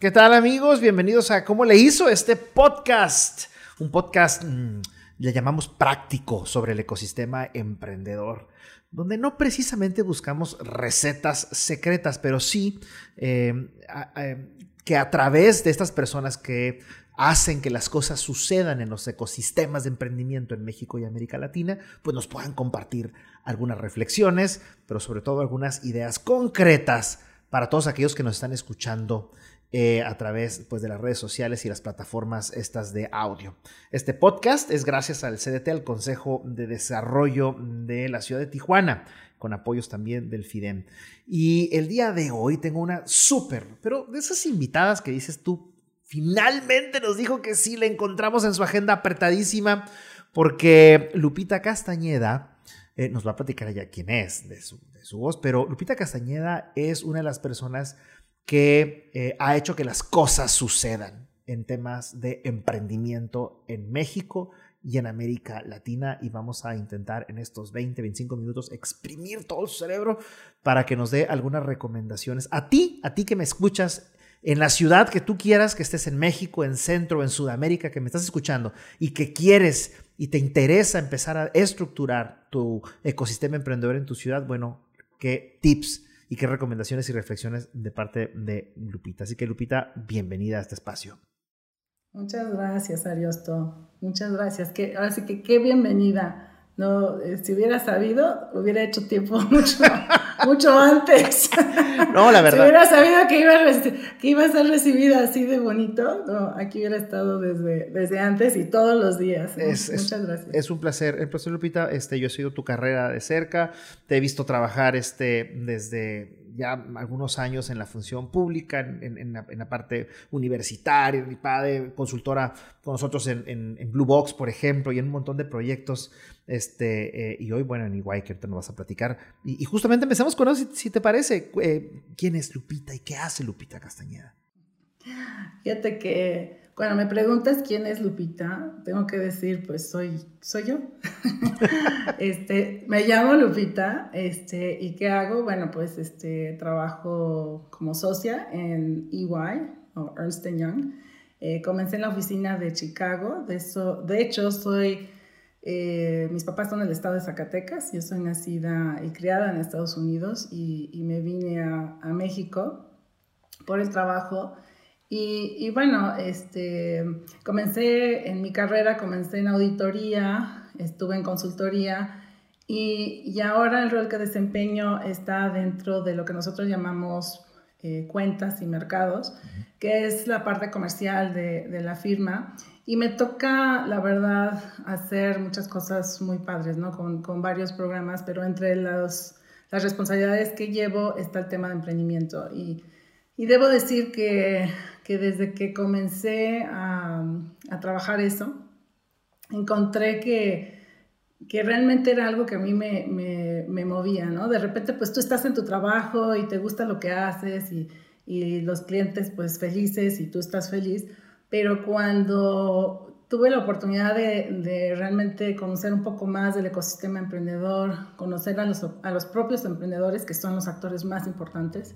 ¿Qué tal amigos? Bienvenidos a ¿Cómo le hizo este podcast? Un podcast, mmm, le llamamos práctico sobre el ecosistema emprendedor, donde no precisamente buscamos recetas secretas, pero sí eh, que a través de estas personas que hacen que las cosas sucedan en los ecosistemas de emprendimiento en México y América Latina, pues nos puedan compartir algunas reflexiones, pero sobre todo algunas ideas concretas para todos aquellos que nos están escuchando eh, a través pues, de las redes sociales y las plataformas estas de audio. Este podcast es gracias al CDT, al Consejo de Desarrollo de la Ciudad de Tijuana, con apoyos también del FIDEM. Y el día de hoy tengo una súper, pero de esas invitadas que dices tú, finalmente nos dijo que sí, la encontramos en su agenda apretadísima, porque Lupita Castañeda eh, nos va a platicar ya quién es de su, de su voz, pero Lupita Castañeda es una de las personas que eh, ha hecho que las cosas sucedan en temas de emprendimiento en México y en América Latina y vamos a intentar en estos 20, 25 minutos exprimir todo su cerebro para que nos dé algunas recomendaciones. A ti, a ti que me escuchas en la ciudad que tú quieras, que estés en México, en Centro, en Sudamérica, que me estás escuchando y que quieres y te interesa empezar a estructurar tu ecosistema emprendedor en tu ciudad, bueno, ¿qué tips y qué recomendaciones y reflexiones de parte de Lupita. Así que Lupita, bienvenida a este espacio. Muchas gracias, Ariosto. Muchas gracias. Que, ahora sí que qué bienvenida. No, eh, si hubiera sabido, hubiera hecho tiempo mucho, mucho antes. No, la verdad. Si hubiera sabido que iba, a que iba a ser recibida así de bonito, no, aquí hubiera estado desde, desde antes y todos los días. Muchas gracias. Es un placer. El placer, Lupita. Este, yo he seguido tu carrera de cerca. Te he visto trabajar este, desde ya algunos años en la función pública, en, la, parte universitaria, mi padre, consultora con nosotros en, Blue Box, por ejemplo, y en un montón de proyectos. Este, eh, y hoy, bueno, en Iguay, que ahorita nos vas a platicar. Y, justamente empezamos con eso, si, te parece. Eh, ¿Quién es Lupita y qué hace Lupita Castañeda? Fíjate que cuando me preguntas quién es Lupita, tengo que decir, pues soy, soy yo. este, me llamo Lupita, este, ¿y qué hago? Bueno, pues este, trabajo como socia en EY o Ernst Young. Eh, comencé en la oficina de Chicago, de, eso, de hecho soy, eh, mis papás son del estado de Zacatecas, yo soy nacida y criada en Estados Unidos y, y me vine a, a México por el trabajo y, bueno, este, comencé en mi carrera, comencé en auditoría, estuve en consultoría y, y ahora el rol que desempeño está dentro de lo que nosotros llamamos eh, cuentas y mercados, que es la parte comercial de, de, la firma. Y me toca, la verdad, hacer muchas cosas muy padres, ¿no? Con, con varios programas, pero entre los, las responsabilidades que llevo está el tema de emprendimiento. Y, y debo decir que, que desde que comencé a, a trabajar eso, encontré que, que, realmente era algo que a mí me, me, me, movía, ¿no? De repente, pues tú estás en tu trabajo y te gusta lo que haces y, y los clientes, pues felices y tú estás feliz, pero cuando tuve la oportunidad de, de, realmente conocer un poco más del ecosistema emprendedor, conocer a los, a los propios emprendedores, que son los actores más importantes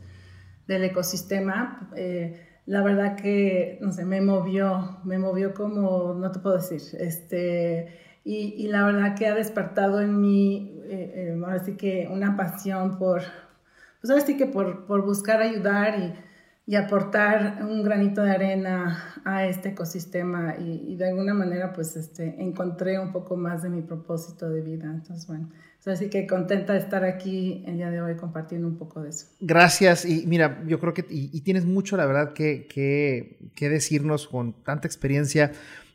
del ecosistema, eh, la verdad que, no sé, me movió, me movió como, no te puedo decir, este, y, y la verdad que ha despertado en mí, eh, eh, ahora sí que una pasión por, pues ahora sí que por, por buscar ayudar y, y, aportar un granito de arena a este ecosistema y, de alguna manera pues este, encontré un poco más de mi propósito de vida. Entonces, bueno, Así que contenta de estar aquí el día de hoy compartiendo un poco de eso. Gracias. Y mira, yo creo que y, tienes mucho, la verdad, que, que, decirnos con tanta experiencia.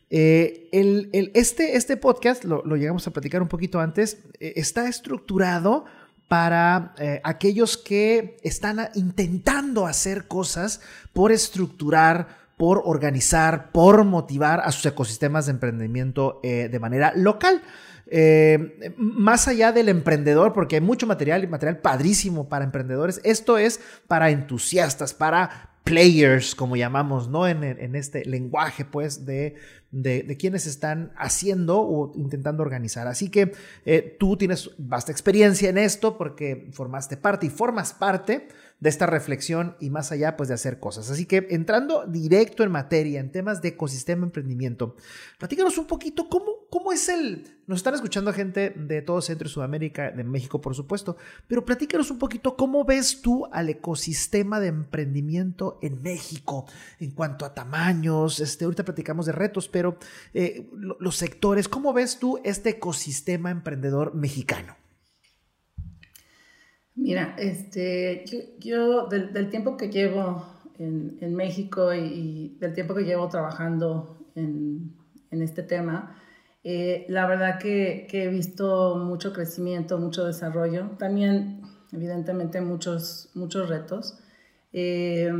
Eh, el, el, este, este podcast, lo, lo, llegamos a platicar un poquito antes, eh, está estructurado para eh, aquellos que están intentando hacer cosas por estructurar, por organizar, por motivar a sus ecosistemas de emprendimiento de manera local. Eh, más allá del emprendedor, porque hay mucho material y material padrísimo para emprendedores, esto es para entusiastas, para players, como llamamos, ¿no? En, en este lenguaje, pues, de, de, quienes están haciendo o intentando organizar. Así que eh, tú tienes vasta experiencia en esto porque formaste parte y formas parte de esta reflexión y más allá pues de hacer cosas. Así que entrando directo en materia, en temas de ecosistema emprendimiento, platícanos un poquito cómo, cómo es el, nos están escuchando gente de todo Centro y Sudamérica, de México por supuesto, pero platícanos un poquito cómo ves tú al ecosistema de emprendimiento en México en cuanto a tamaños, este, ahorita platicamos de retos, eh, los sectores, ¿cómo ves tú este ecosistema emprendedor mexicano? Mira, este, yo, del, tiempo que llevo en, México y, del tiempo que llevo trabajando en, este tema, eh, la verdad que, he visto mucho crecimiento, mucho desarrollo, también evidentemente muchos, muchos retos. Eh,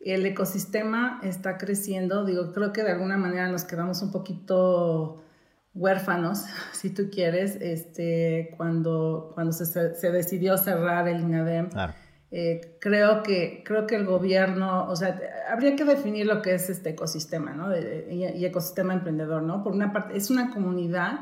el ecosistema está creciendo, digo, creo que de alguna manera nos quedamos un poquito huérfanos, si tú quieres, este, cuando, cuando se, se decidió cerrar el INADEM. Eh, creo, que, creo que el gobierno, o sea, habría que definir lo que es este ecosistema, ¿no? y, ecosistema emprendedor, ¿no? Por una parte, es una comunidad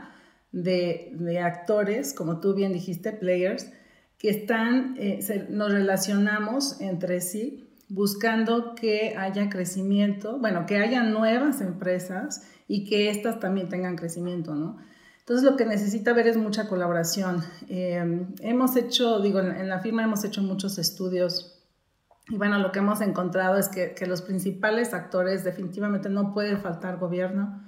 de, de actores, como tú bien dijiste, players, que están, eh, nos relacionamos entre sí buscando que haya crecimiento, bueno, que haya nuevas empresas y que éstas también tengan crecimiento, ¿no? Entonces lo que necesita ver es mucha colaboración. Eh, hemos hecho, digo, en, la firma hemos hecho muchos estudios y bueno, lo que hemos encontrado es que, que los principales actores definitivamente no puede faltar gobierno,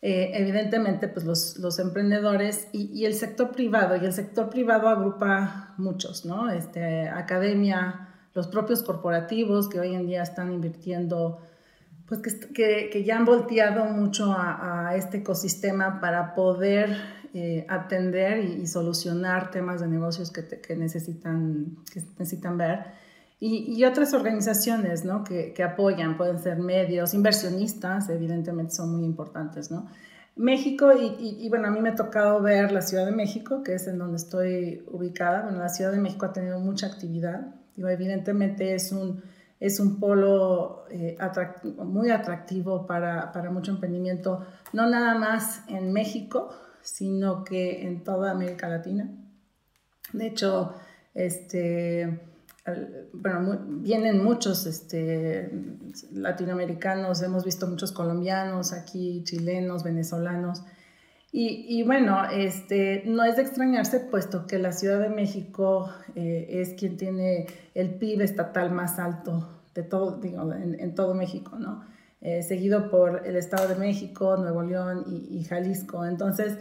eh, evidentemente pues los, los emprendedores y, y, el sector privado, y el sector privado agrupa muchos, ¿no? Este, academia, los propios corporativos que hoy en día están invirtiendo pues que, que, ya han volteado mucho a, este ecosistema para poder eh, atender y, solucionar temas de negocios que, que, necesitan, que necesitan ver. Y, y otras organizaciones ¿no? que, apoyan, pueden ser medios, inversionistas, evidentemente son muy importantes. ¿no? México, y, y, bueno, a mí me ha tocado ver la Ciudad de México, que es en donde estoy ubicada. Bueno, la Ciudad de México ha tenido mucha actividad. Digo, evidentemente es un es un polo eh, muy atractivo para, para, mucho emprendimiento, no nada más en México, sino que en toda América Latina. De hecho, este, bueno, vienen muchos este, latinoamericanos, hemos visto muchos colombianos aquí, chilenos, venezolanos. Y, bueno, este, no es de extrañarse, puesto que la Ciudad de México eh, es quien tiene el PIB estatal más alto de todo, digo, en, todo México, ¿no? Eh, seguido por el Estado de México, Nuevo León y, Jalisco. Entonces,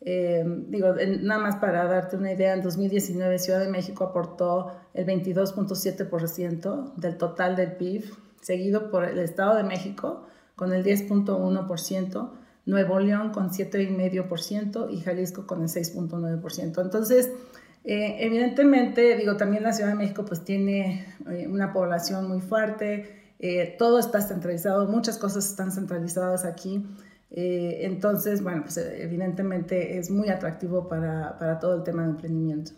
eh, digo, nada más para darte una idea, en 2019 Ciudad de México aportó el 22.7% del total del PIB, seguido por el Estado de México con el 10.1%, Nuevo León con 7,5% y Jalisco con el 6.9%. Entonces, eh, evidentemente, digo, también la Ciudad de México pues tiene eh, una población muy fuerte, eh, todo está centralizado, muchas cosas están centralizadas aquí. entonces, bueno, pues evidentemente es muy atractivo para, para todo el tema de emprendimiento.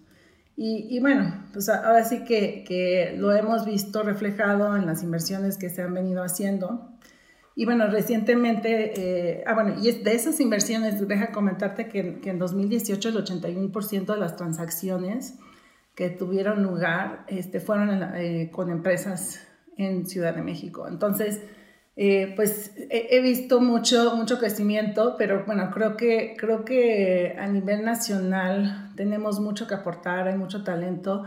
Y, y, bueno, pues ahora sí que, que, lo hemos visto reflejado en las inversiones que se han venido haciendo. Y bueno, recientemente, eh, ah, bueno, y de esas inversiones, deja comentarte que, que en 2018 el 81% de las transacciones que tuvieron lugar este, fueron eh, con empresas en Ciudad de México. Entonces, eh, pues he, visto mucho, mucho crecimiento, pero bueno, creo que, creo que a nivel nacional tenemos mucho que aportar, hay mucho talento.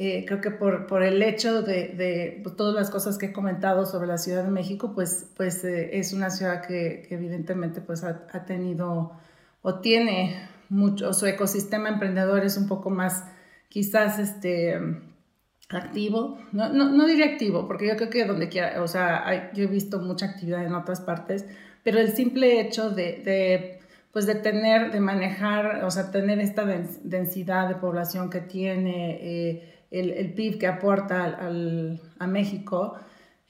Eh, creo que por, por el hecho de, de todas las cosas que he comentado sobre la Ciudad de México, pues, pues eh, es una ciudad que, que evidentemente pues, ha, ha, tenido o tiene mucho, su ecosistema emprendedor es un poco más quizás este, activo, no, no, no diría activo, porque yo creo que donde quiera, o sea, yo he visto mucha actividad en otras partes, pero el simple hecho de, de pues de tener, de manejar, o sea, tener esta densidad de población que tiene, eh, el, el PIB que aporta al, a México,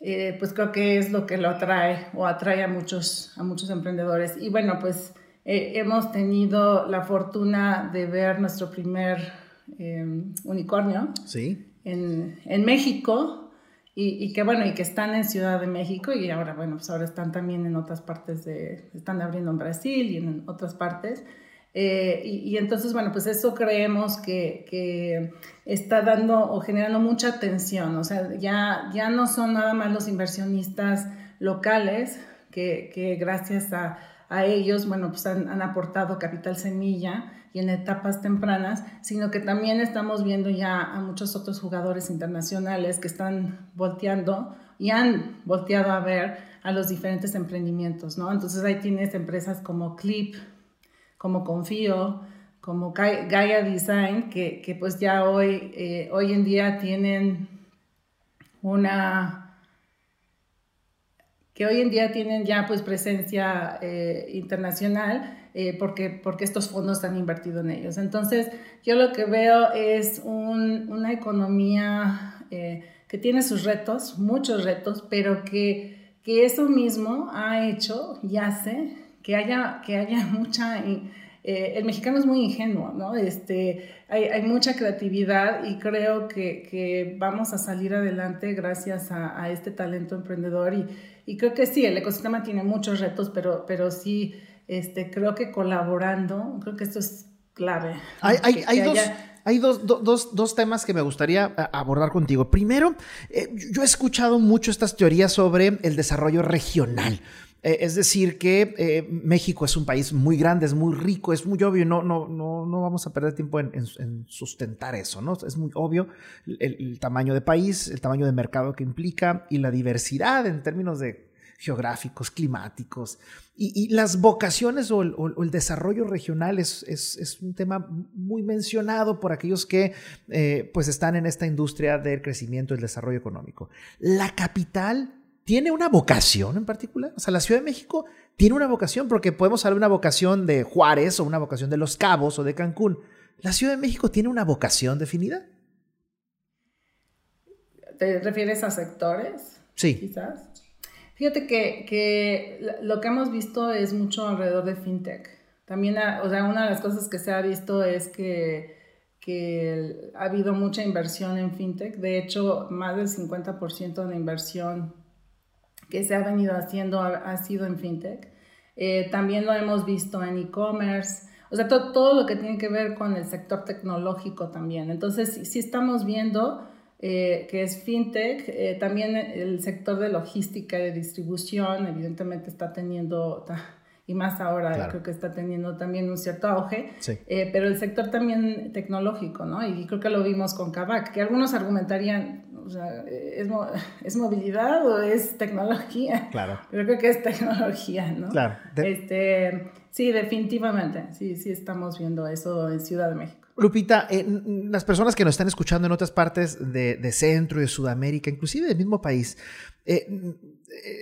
eh, pues creo que es lo que lo atrae o atrae a muchos, a muchos emprendedores. Y bueno, pues eh, hemos tenido la fortuna de ver nuestro primer em, unicornio ¿Sí? en, en, México. y, que bueno, y que están en Ciudad de México y ahora, bueno, pues ahora están también en otras partes de, están abriendo en Brasil y en otras partes. Eh, y, entonces, bueno, pues eso creemos que, que, está dando o generando mucha atención. O sea, ya, ya no son nada más los inversionistas locales que, que gracias a, a, ellos, bueno, pues han, han aportado capital semilla y en etapas tempranas, sino que también estamos viendo ya a muchos otros jugadores internacionales que están volteando y han volteado a ver a los diferentes emprendimientos, ¿no? Entonces ahí tienes empresas como Clip, como Confío, como Gaia Design, que, que pues ya hoy, eh, hoy en día tienen una que hoy en día tienen ya pues presencia eh, internacional eh, porque, porque estos fondos han invertido en ellos. Entonces, yo lo que veo es una economía que tiene sus retos, muchos retos, pero que, que eso mismo ha hecho y hace que haya, que haya mucha... Eh, el mexicano es muy ingenuo, ¿no? Este, hay, hay mucha creatividad y creo que, que, vamos a salir adelante gracias a, a este talento emprendedor y, y, creo que sí, el ecosistema tiene muchos retos, pero, pero sí este, creo que colaborando, creo que esto es clave. Hay, hay, dos, hay dos, dos, dos, temas que me gustaría eh, abordar contigo. Primero, eh, yo he escuchado mucho estas teorías sobre el desarrollo regional. Eh, es decir, que México es un país muy grande, es muy rico, es muy obvio, no, no, no, no vamos a perder tiempo en, sustentar eso, ¿no? Es muy obvio el, el, tamaño de país, el tamaño de mercado que implica y la diversidad en términos de geográficos, climáticos. Y, las vocaciones o el, desarrollo regional es, es, un tema muy mencionado por aquellos que eh, pues están en esta industria del crecimiento y el desarrollo económico. La capital tiene una vocación en particular. O sea, la Ciudad de México tiene una vocación porque podemos hablar de una vocación de Juárez o una vocación de Los Cabos o de Cancún. ¿La Ciudad de México tiene una vocación definida? ¿Te refieres a sectores? Sí. Quizás. Fíjate que, que, lo que hemos visto es mucho alrededor de fintech. También, o sea, una de las cosas que se ha visto es que, que ha habido mucha inversión en fintech. De hecho, más del 50% de la inversión que se ha venido haciendo ha, sido en fintech. Eh, también lo hemos visto en e-commerce. O sea, todo lo que tiene que ver con el sector tecnológico también. Entonces, sí estamos viendo eh, que es fintech. Eh, también el sector de logística y de distribución, evidentemente, está teniendo, y más ahora creo que está teniendo también un cierto auge, eh, pero el sector también tecnológico, ¿no? Y creo que lo vimos con Kavak, que algunos argumentarían, o sea, ¿es, ¿es, movilidad o es tecnología? Claro. Pero creo que es tecnología, ¿no? Claro. Este, sí, definitivamente, sí, sí estamos viendo eso en Ciudad de México. Lupita, eh, las personas que nos están escuchando en otras partes de, Centro y de Sudamérica, inclusive del mismo país, eh,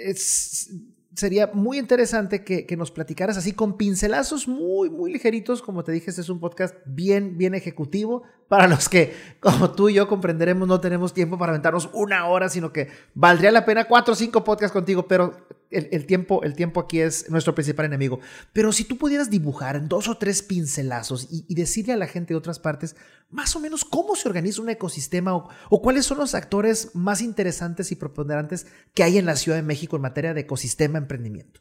es, sería muy interesante que, nos platicaras así con pincelazos muy, muy ligeritos. Como te dije, este es un podcast bien, bien ejecutivo para los que, como tú y yo comprenderemos, no tenemos tiempo para aventarnos una hora, sino que valdría la pena cuatro o cinco podcasts contigo, pero el, tiempo, el tiempo aquí es nuestro principal enemigo. Pero si tú pudieras dibujar en dos o tres pincelazos y, decirle a la gente de otras partes más o menos cómo se organiza un ecosistema o, o cuáles son los actores más interesantes y preponderantes que hay en la Ciudad de México en materia de ecosistema emprendimiento?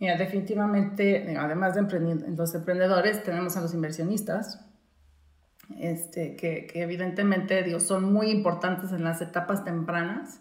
Mira, definitivamente, además de los emprendedores, tenemos a los inversionistas, este, que, que, evidentemente digo, son muy importantes en las etapas tempranas.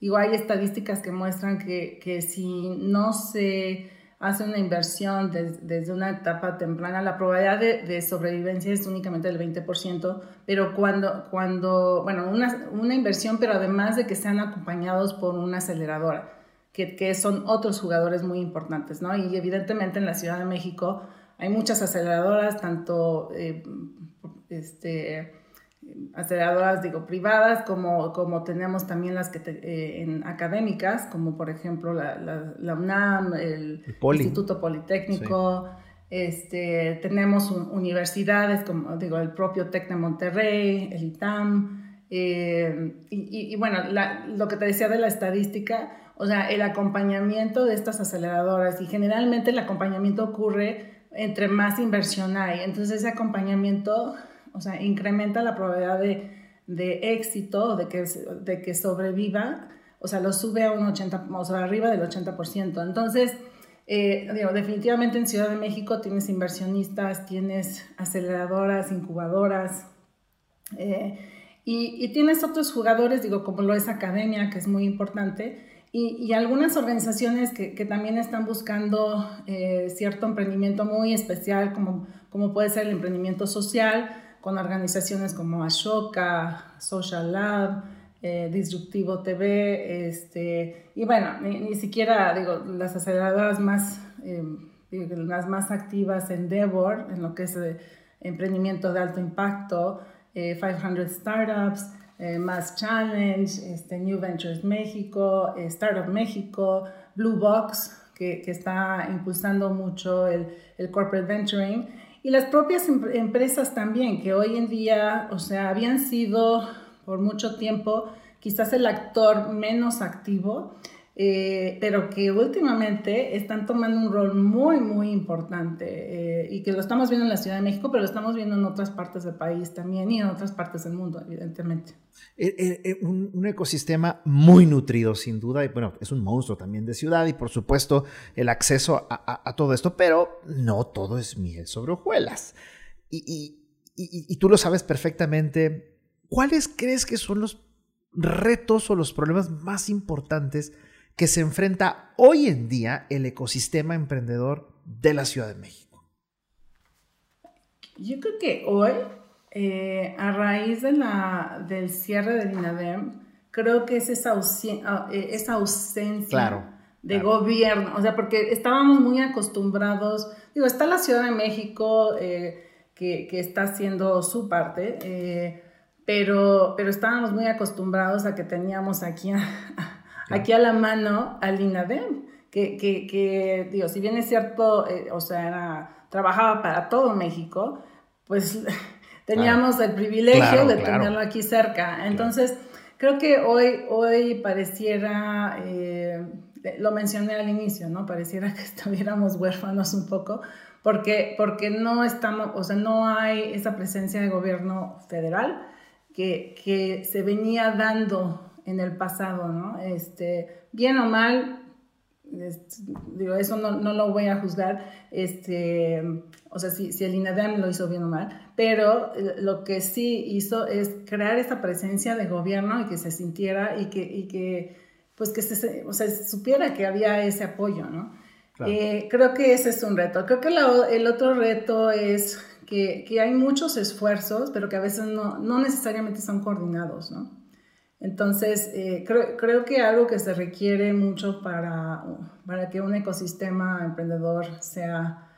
Digo, hay estadísticas que muestran que, que si no se hace una inversión desde una etapa temprana, la probabilidad de, de, sobrevivencia es únicamente del 20%, pero cuando, cuando bueno, una, una inversión, pero además de que sean acompañados por una aceleradora que, son otros jugadores muy importantes, ¿no? Y evidentemente en la Ciudad de México hay muchas aceleradoras, tanto eh, este, aceleradoras, digo, privadas, como, como tenemos también las que eh, en académicas, como por ejemplo la, la, UNAM, el, Instituto Politécnico, este, tenemos universidades como, digo, el propio TEC de Monterrey, el ITAM, eh, y, y, bueno, lo que te decía de la estadística, o sea, el acompañamiento de estas aceleradoras y generalmente el acompañamiento ocurre entre más inversión hay. Entonces ese acompañamiento, o sea, incrementa la probabilidad de, de éxito, de que, de que sobreviva, o sea, lo sube a un 80, o sea, arriba del 80%. Entonces, eh, digo, definitivamente en Ciudad de México tienes inversionistas, tienes aceleradoras, incubadoras, eh, y, tienes otros jugadores, digo, como lo es Academia, que es muy importante, y, algunas organizaciones que, que, también están buscando eh, cierto emprendimiento muy especial, como, como puede ser el emprendimiento social, con organizaciones como Ashoka, Social Lab, eh, Disruptivo TV, este, y bueno, ni, siquiera, digo, las aceleradoras más, eh, las más activas, en lo que es eh, emprendimiento de alto impacto, 500 Startups, Mass Challenge, este, New Ventures México, Startup México, Blue Box, que, que está impulsando mucho el, el, corporate venturing, y las propias em, empresas también, que hoy en día, o sea, habían sido por mucho tiempo, quizás el actor menos activo, eh, pero que últimamente están tomando un rol muy, muy importante eh, y que lo estamos viendo en la Ciudad de México, pero lo estamos viendo en otras partes del país también y en otras partes del mundo, evidentemente. Eh, un, ecosistema muy nutrido, sin duda, y bueno, es un monstruo también de ciudad y por supuesto el acceso a, todo esto, pero no todo es miel sobre hojuelas. y, y tú lo sabes perfectamente ¿cuáles crees que son los retos o los problemas más importantes que se enfrenta hoy en día el ecosistema emprendedor de la Ciudad de México? Yo creo que hoy, eh, a raíz de la, del cierre del INADEM, creo que es esa, ah, eh, esa ausencia de gobierno, o sea, porque estábamos muy acostumbrados, digo, está la Ciudad de México eh, que, que, está haciendo su parte, pero, pero estábamos muy acostumbrados a que teníamos aquí a, aquí a la mano al INADEM, que, que, que, digo, si bien es cierto, eh, o sea, trabajaba para todo México, pues teníamos el privilegio de tenerlo aquí cerca. Entonces, creo que hoy, hoy pareciera, eh, lo mencioné al inicio, ¿no? Pareciera que estuviéramos huérfanos un poco, porque, porque no estamos, o sea, no hay esa presencia de gobierno federal que, se venía dando en el pasado, ¿no? Este, bien o mal, digo, eso no, no, lo voy a juzgar, este, o sea, si, si el INADEM lo hizo bien o mal, pero lo que sí hizo es crear esta presencia de gobierno y que se sintiera y que, y que pues que se, o sea, supiera que había ese apoyo, ¿no? Eh, creo que ese es un reto. Creo que el otro reto es que, hay muchos esfuerzos, pero que a veces no, no necesariamente son coordinados, ¿no? Entonces, eh, creo, creo, que algo que se requiere mucho para, para que un ecosistema emprendedor sea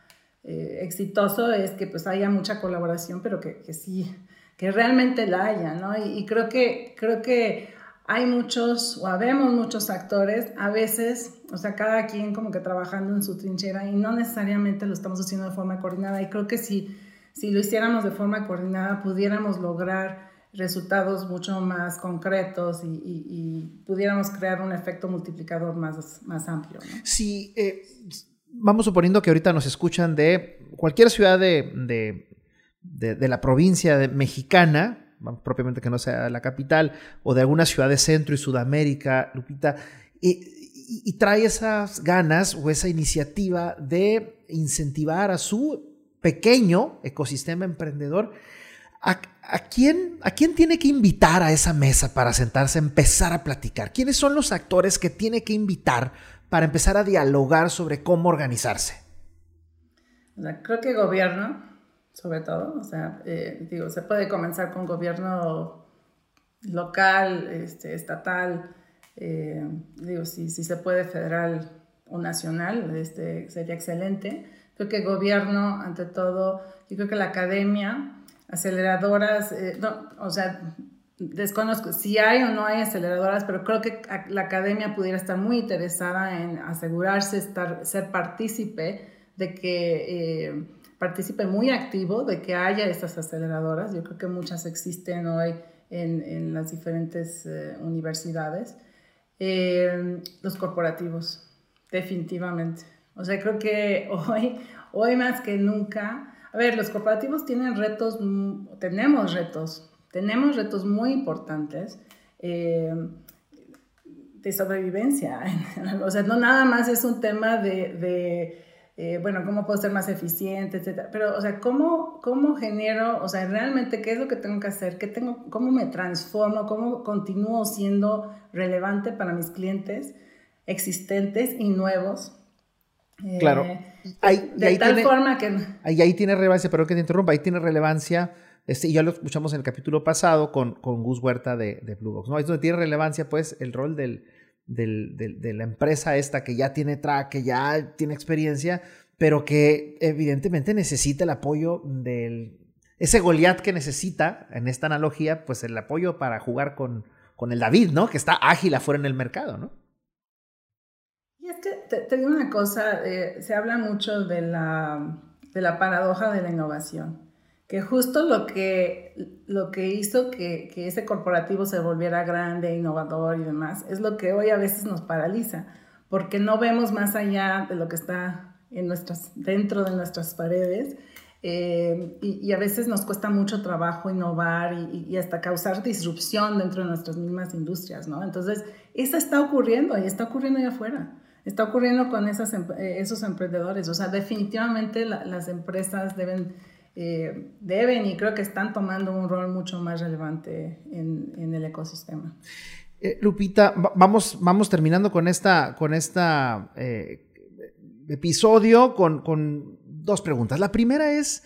eh, exitoso es que pues haya mucha colaboración, pero que, que sí, que realmente la haya, ¿no? Y, creo, que, creo que hay muchos, o habemos muchos actores, a veces, o sea, cada quien como que trabajando en su trinchera y no necesariamente lo estamos haciendo de forma coordinada. Y creo que sí si lo hiciéramos de forma coordinada, pudiéramos lograr resultados mucho más concretos y, pudiéramos crear un efecto multiplicador más, más amplio. Si eh, vamos suponiendo que ahorita nos escuchan de cualquier ciudad de, de, la provincia mexicana, propiamente que no sea la capital, o de alguna ciudad de Centro y Sudamérica, Lupita, y trae esas ganas o esa iniciativa de incentivar a su pequeño ecosistema emprendedor, ¿a, quién, ¿a quién tiene que invitar a esa mesa para sentarse a empezar a platicar? ¿Quiénes son los actores que tiene que invitar para empezar a dialogar sobre cómo organizarse? creo que gobierno, sobre todo, o sea, eh, digo, se puede comenzar con gobierno local, este, estatal, eh, digo, si, si se puede federal o nacional, este, sería excelente Creo que gobierno, ante todo, yo creo que la academia, aceleradoras, eh, no, o sea, desconozco si hay o no hay aceleradoras, pero creo que la academia pudiera estar muy interesada en asegurarse, estar, ser partícipe de que eh, participe muy activo de que haya estas aceleradoras. Yo creo que muchas existen hoy en, en las diferentes eh, universidades. los corporativos, definitivamente. O sea, creo que hoy, hoy más que nunca, a ver, los corporativos tienen retos, tenemos retos tenemos retos muy importantes. Eh, de sobrevivencia. o sea, no nada más es un tema de, eh, bueno, cómo puedo ser más eficiente, etcétera. Pero, o sea, ¿cómo, ¿cómo genero, o sea, realmente qué es lo que tengo que hacer? ¿Qué tengo, ¿Cómo me transformo? ¿Cómo continúo siendo relevante para mis clientes existentes y nuevos? Claro. Eh, de, tal forma que... Ahí, ahí tiene relevancia, pero que te interrumpa, ahí tiene relevancia este, y ya lo escuchamos en el capítulo pasado con, con Gus Huerta de, de Blue Box. ¿no? Es donde tiene relevancia pues el rol del, del, de la empresa esta que ya tiene track, que ya tiene experiencia, pero que evidentemente necesita el apoyo del... Ese Goliat que necesita, en esta analogía, pues el apoyo para jugar con, con el David, ¿no? Que está ágil afuera en el mercado, ¿no? Y es que te, digo una cosa, eh, se habla mucho de la, de la paradoja de la innovación que justo lo que, lo que hizo que, que, ese corporativo se volviera grande, innovador y demás, es lo que hoy a veces nos paraliza, porque no vemos más allá de lo que está en nuestras, dentro de nuestras paredes. Eh, y, a veces nos cuesta mucho trabajo innovar y, y, hasta causar disrupción dentro de nuestras mismas industrias, ¿no? Entonces, eso está ocurriendo y está ocurriendo allá afuera. Está ocurriendo con esas, eh, esos emprendedores. O sea, definitivamente las empresas deben eh, deben y creo que están tomando un rol mucho más relevante en, el ecosistema. Eh, Lupita, vamos, vamos terminando con esta, con esta eh, episodio con, con, dos preguntas. La primera es,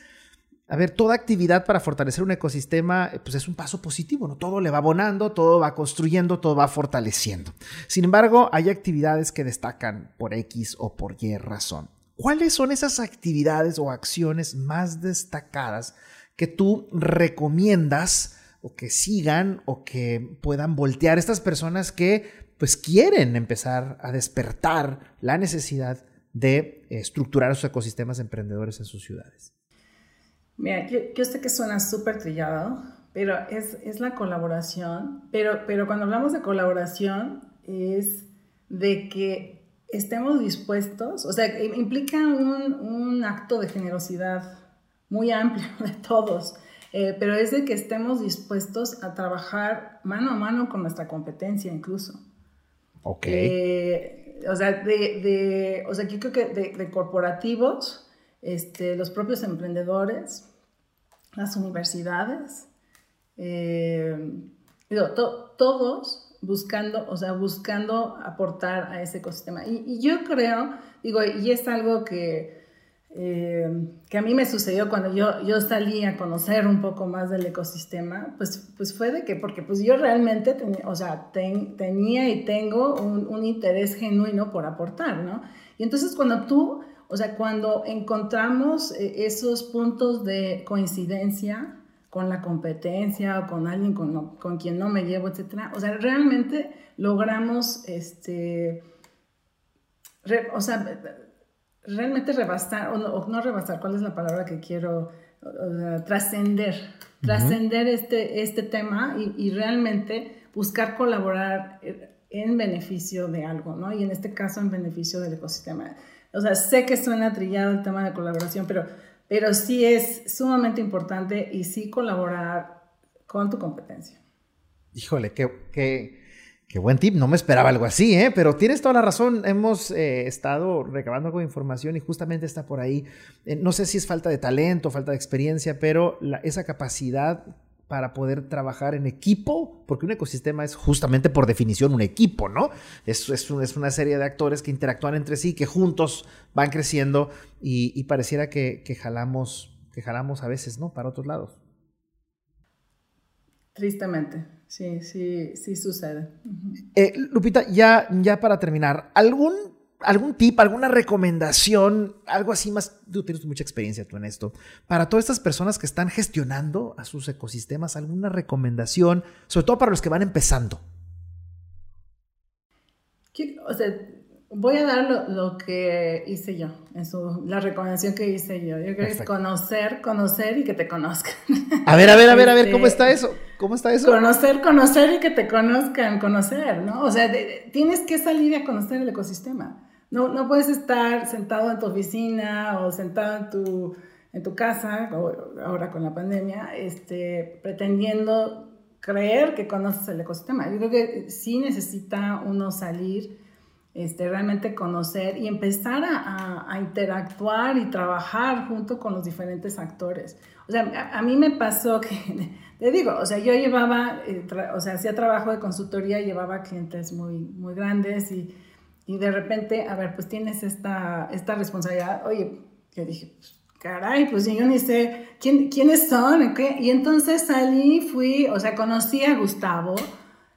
a ver, toda actividad para fortalecer un ecosistema, pues es un paso positivo, ¿no? Todo le va abonando, todo va construyendo, todo va fortaleciendo. Sin embargo, hay actividades que destacan por X o por Y razón. ¿Cuáles son esas actividades o acciones más destacadas que tú recomiendas o que sigan o que puedan voltear estas personas que pues quieren empezar a despertar la necesidad de estructurar sus ecosistemas emprendedores en sus ciudades? Mira, yo, sé que suena súper trillado, pero es, es, la colaboración, pero, pero cuando hablamos de colaboración es de que estemos dispuestos, o sea, implica un, acto de generosidad muy amplio de todos, eh, pero es de que estemos dispuestos a trabajar mano a mano con nuestra competencia incluso. Ok. Eh, o sea, de, o sea, yo creo que de, corporativos, este, los propios emprendedores, las universidades, eh, todos buscando, o sea, buscando aportar a ese ecosistema. Y, yo creo, digo, y es algo que, eh, que a mí me sucedió cuando yo, yo salí a conocer un poco más del ecosistema, pues, pues fue de que, porque pues yo realmente, tenía, o sea, tenía y tengo un, un interés genuino por aportar, ¿no? Y entonces cuando tú, o sea, cuando encontramos eh, esos puntos de coincidencia, con la competencia o con alguien con, con quien no me llevo, etcétera. O sea, realmente logramos, este, o sea, realmente rebasar, o no, rebasar, ¿cuál es la palabra que quiero? trascender, trascender este, este tema y, y, realmente buscar colaborar en beneficio de algo, ¿no? Y en este caso en beneficio del ecosistema. O sea, sé que suena trillado el tema de colaboración, pero pero sí es sumamente importante y sí colaborar con tu competencia. Híjole, qué, buen tip. No me esperaba algo así, ¿eh? pero tienes toda la razón. Hemos eh, estado recabando algo información y justamente está por ahí. Eh, no sé si es falta de talento, falta de experiencia, pero esa capacidad para poder trabajar en equipo, porque un ecosistema es justamente por definición un equipo, ¿no? Es, es, es una serie de actores que interactúan entre sí, que juntos van creciendo y, pareciera que, jalamos, que jalamos a veces, ¿no? Para otros lados. Tristemente, sí, sí, sí sucede. Eh, Lupita, ya, ya para terminar, ¿algún algún tip, alguna recomendación, algo así más, tú tienes mucha experiencia tú en esto, para todas estas personas que están gestionando a sus ecosistemas, alguna recomendación, sobre todo para los que van empezando. O sea, voy a dar lo, que hice yo, en la recomendación que hice yo. Yo creo que es conocer, conocer y que te conozcan. A ver, a ver, a ver, a ver, ¿cómo está eso? ¿Cómo está eso? Conocer, conocer y que te conozcan, conocer, ¿no? O sea, tienes que salir a conocer el ecosistema. No, no puedes estar sentado en tu oficina o sentado en tu, en tu casa, ahora con la pandemia, este, pretendiendo creer que conoces el ecosistema. Yo creo que sí necesita uno salir, este, realmente conocer y empezar a, interactuar y trabajar junto con los diferentes actores. O sea, a, mí me pasó que, te digo, o sea, yo llevaba, eh, o sea, hacía trabajo de consultoría, llevaba clientes muy, muy grandes y, y de repente, a ver, pues tienes esta, esta responsabilidad. Oye, yo dije, pues, caray, pues yo ni sé quién, quiénes son, ¿qué? Y entonces salí, fui, o sea, conocí a Gustavo,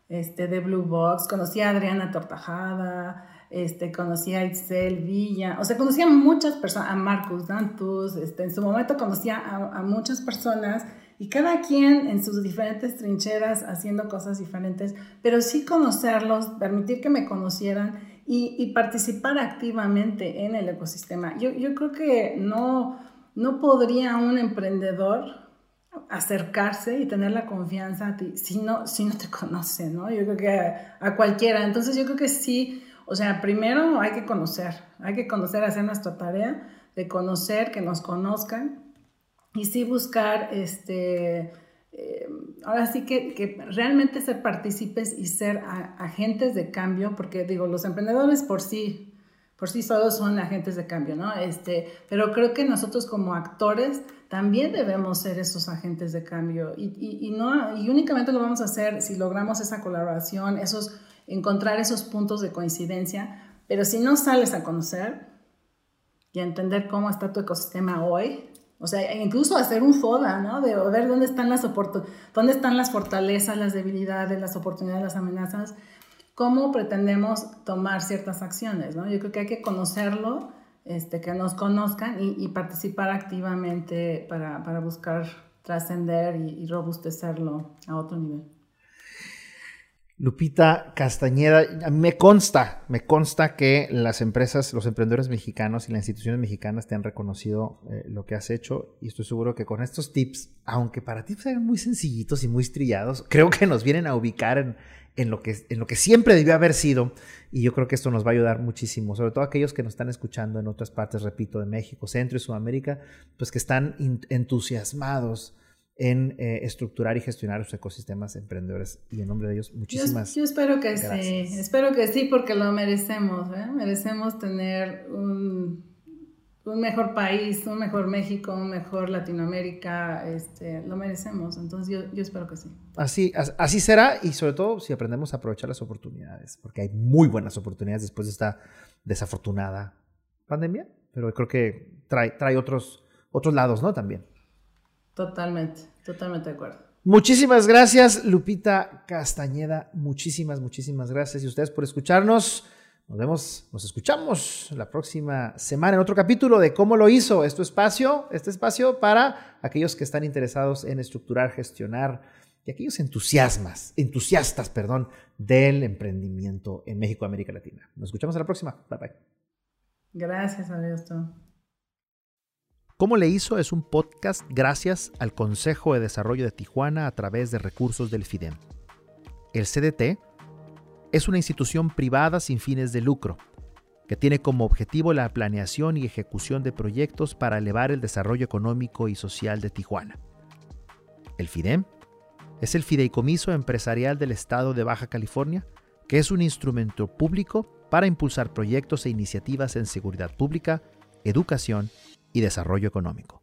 este, de Blue Box, conocí a Adriana Tortajada, este, conocí a Itzel Villa, o sea, conocí a muchas personas, a Marcus Dantus, este, en su momento conocí a, a muchas personas y cada quien en sus diferentes trincheras haciendo cosas diferentes, pero sí conocerlos, permitir que me conocieran y, y participar activamente en el ecosistema. Yo, yo creo que no, no podría un emprendedor acercarse y tener la confianza a ti si no, si no te conoce, ¿no? Yo creo que a, cualquiera. Entonces yo creo que sí, o sea, primero hay que conocer, hay que conocer, hacer nuestra tarea de conocer, que nos conozcan y sí buscar, este, eh, ahora sí que, que, realmente ser partícipes y ser agentes de cambio, porque digo, los emprendedores por sí por sí solos son agentes de cambio, ¿no? Este, pero creo que nosotros como actores también debemos ser esos agentes de cambio y, y, no, y únicamente lo vamos a hacer si logramos esa colaboración, esos, encontrar esos puntos de coincidencia, pero si no sales a conocer y a entender cómo está tu ecosistema hoy, o sea, incluso hacer un FODA, ¿no? De ver dónde están las, dónde están las fortalezas, las debilidades, las oportunidades, las amenazas, cómo pretendemos tomar ciertas acciones, ¿no? Yo creo que hay que conocerlo, este, que nos conozcan y, participar activamente para, para buscar trascender y, y robustecerlo a otro nivel. Lupita Castañeda, a mí me consta, me consta que las empresas, los emprendedores mexicanos y las instituciones mexicanas te han reconocido eh, lo que has hecho y estoy seguro que con estos tips, aunque para ti sean muy sencillitos y muy estrillados, creo que nos vienen a ubicar en, en lo, que, en lo que siempre debió haber sido. Y yo creo que esto nos va a ayudar muchísimo, sobre todo aquellos que nos están escuchando en otras partes, repito, de México, Centro y Sudamérica, pues que están entusiasmados en eh, estructurar y gestionar sus ecosistemas emprendedores. Y en nombre de ellos, muchísimas Yo, yo espero que sí, espero que sí, porque lo merecemos, ¿eh? merecemos tener un un mejor país, un mejor México, un mejor Latinoamérica, este, lo merecemos. Entonces yo, yo espero que sí. Así, así será y sobre todo si aprendemos a aprovechar las oportunidades, porque hay muy buenas oportunidades después de esta desafortunada pandemia, pero creo que trae, trae otros, otros lados, ¿no? También. Totalmente, totalmente de acuerdo. Muchísimas gracias, Lupita Castañeda. Muchísimas, muchísimas gracias. Y ustedes por escucharnos. Nos vemos, nos escuchamos la próxima semana en otro capítulo de cómo lo hizo este espacio, este espacio para aquellos que están interesados en estructurar, gestionar y aquellos entusiasmas, entusiastas, perdón, del emprendimiento en México, América Latina. Nos escuchamos a la próxima. Bye bye. Gracias, Augusto. ¿Cómo le hizo? Es un podcast gracias al Consejo de Desarrollo de Tijuana a través de recursos del FIDEM. El CDT es una institución privada sin fines de lucro, que tiene como objetivo la planeación y ejecución de proyectos para elevar el desarrollo económico y social de Tijuana. El FIDEM es el Fideicomiso Empresarial del Estado de Baja California, que es un instrumento público para impulsar proyectos e iniciativas en seguridad pública, educación y desarrollo económico.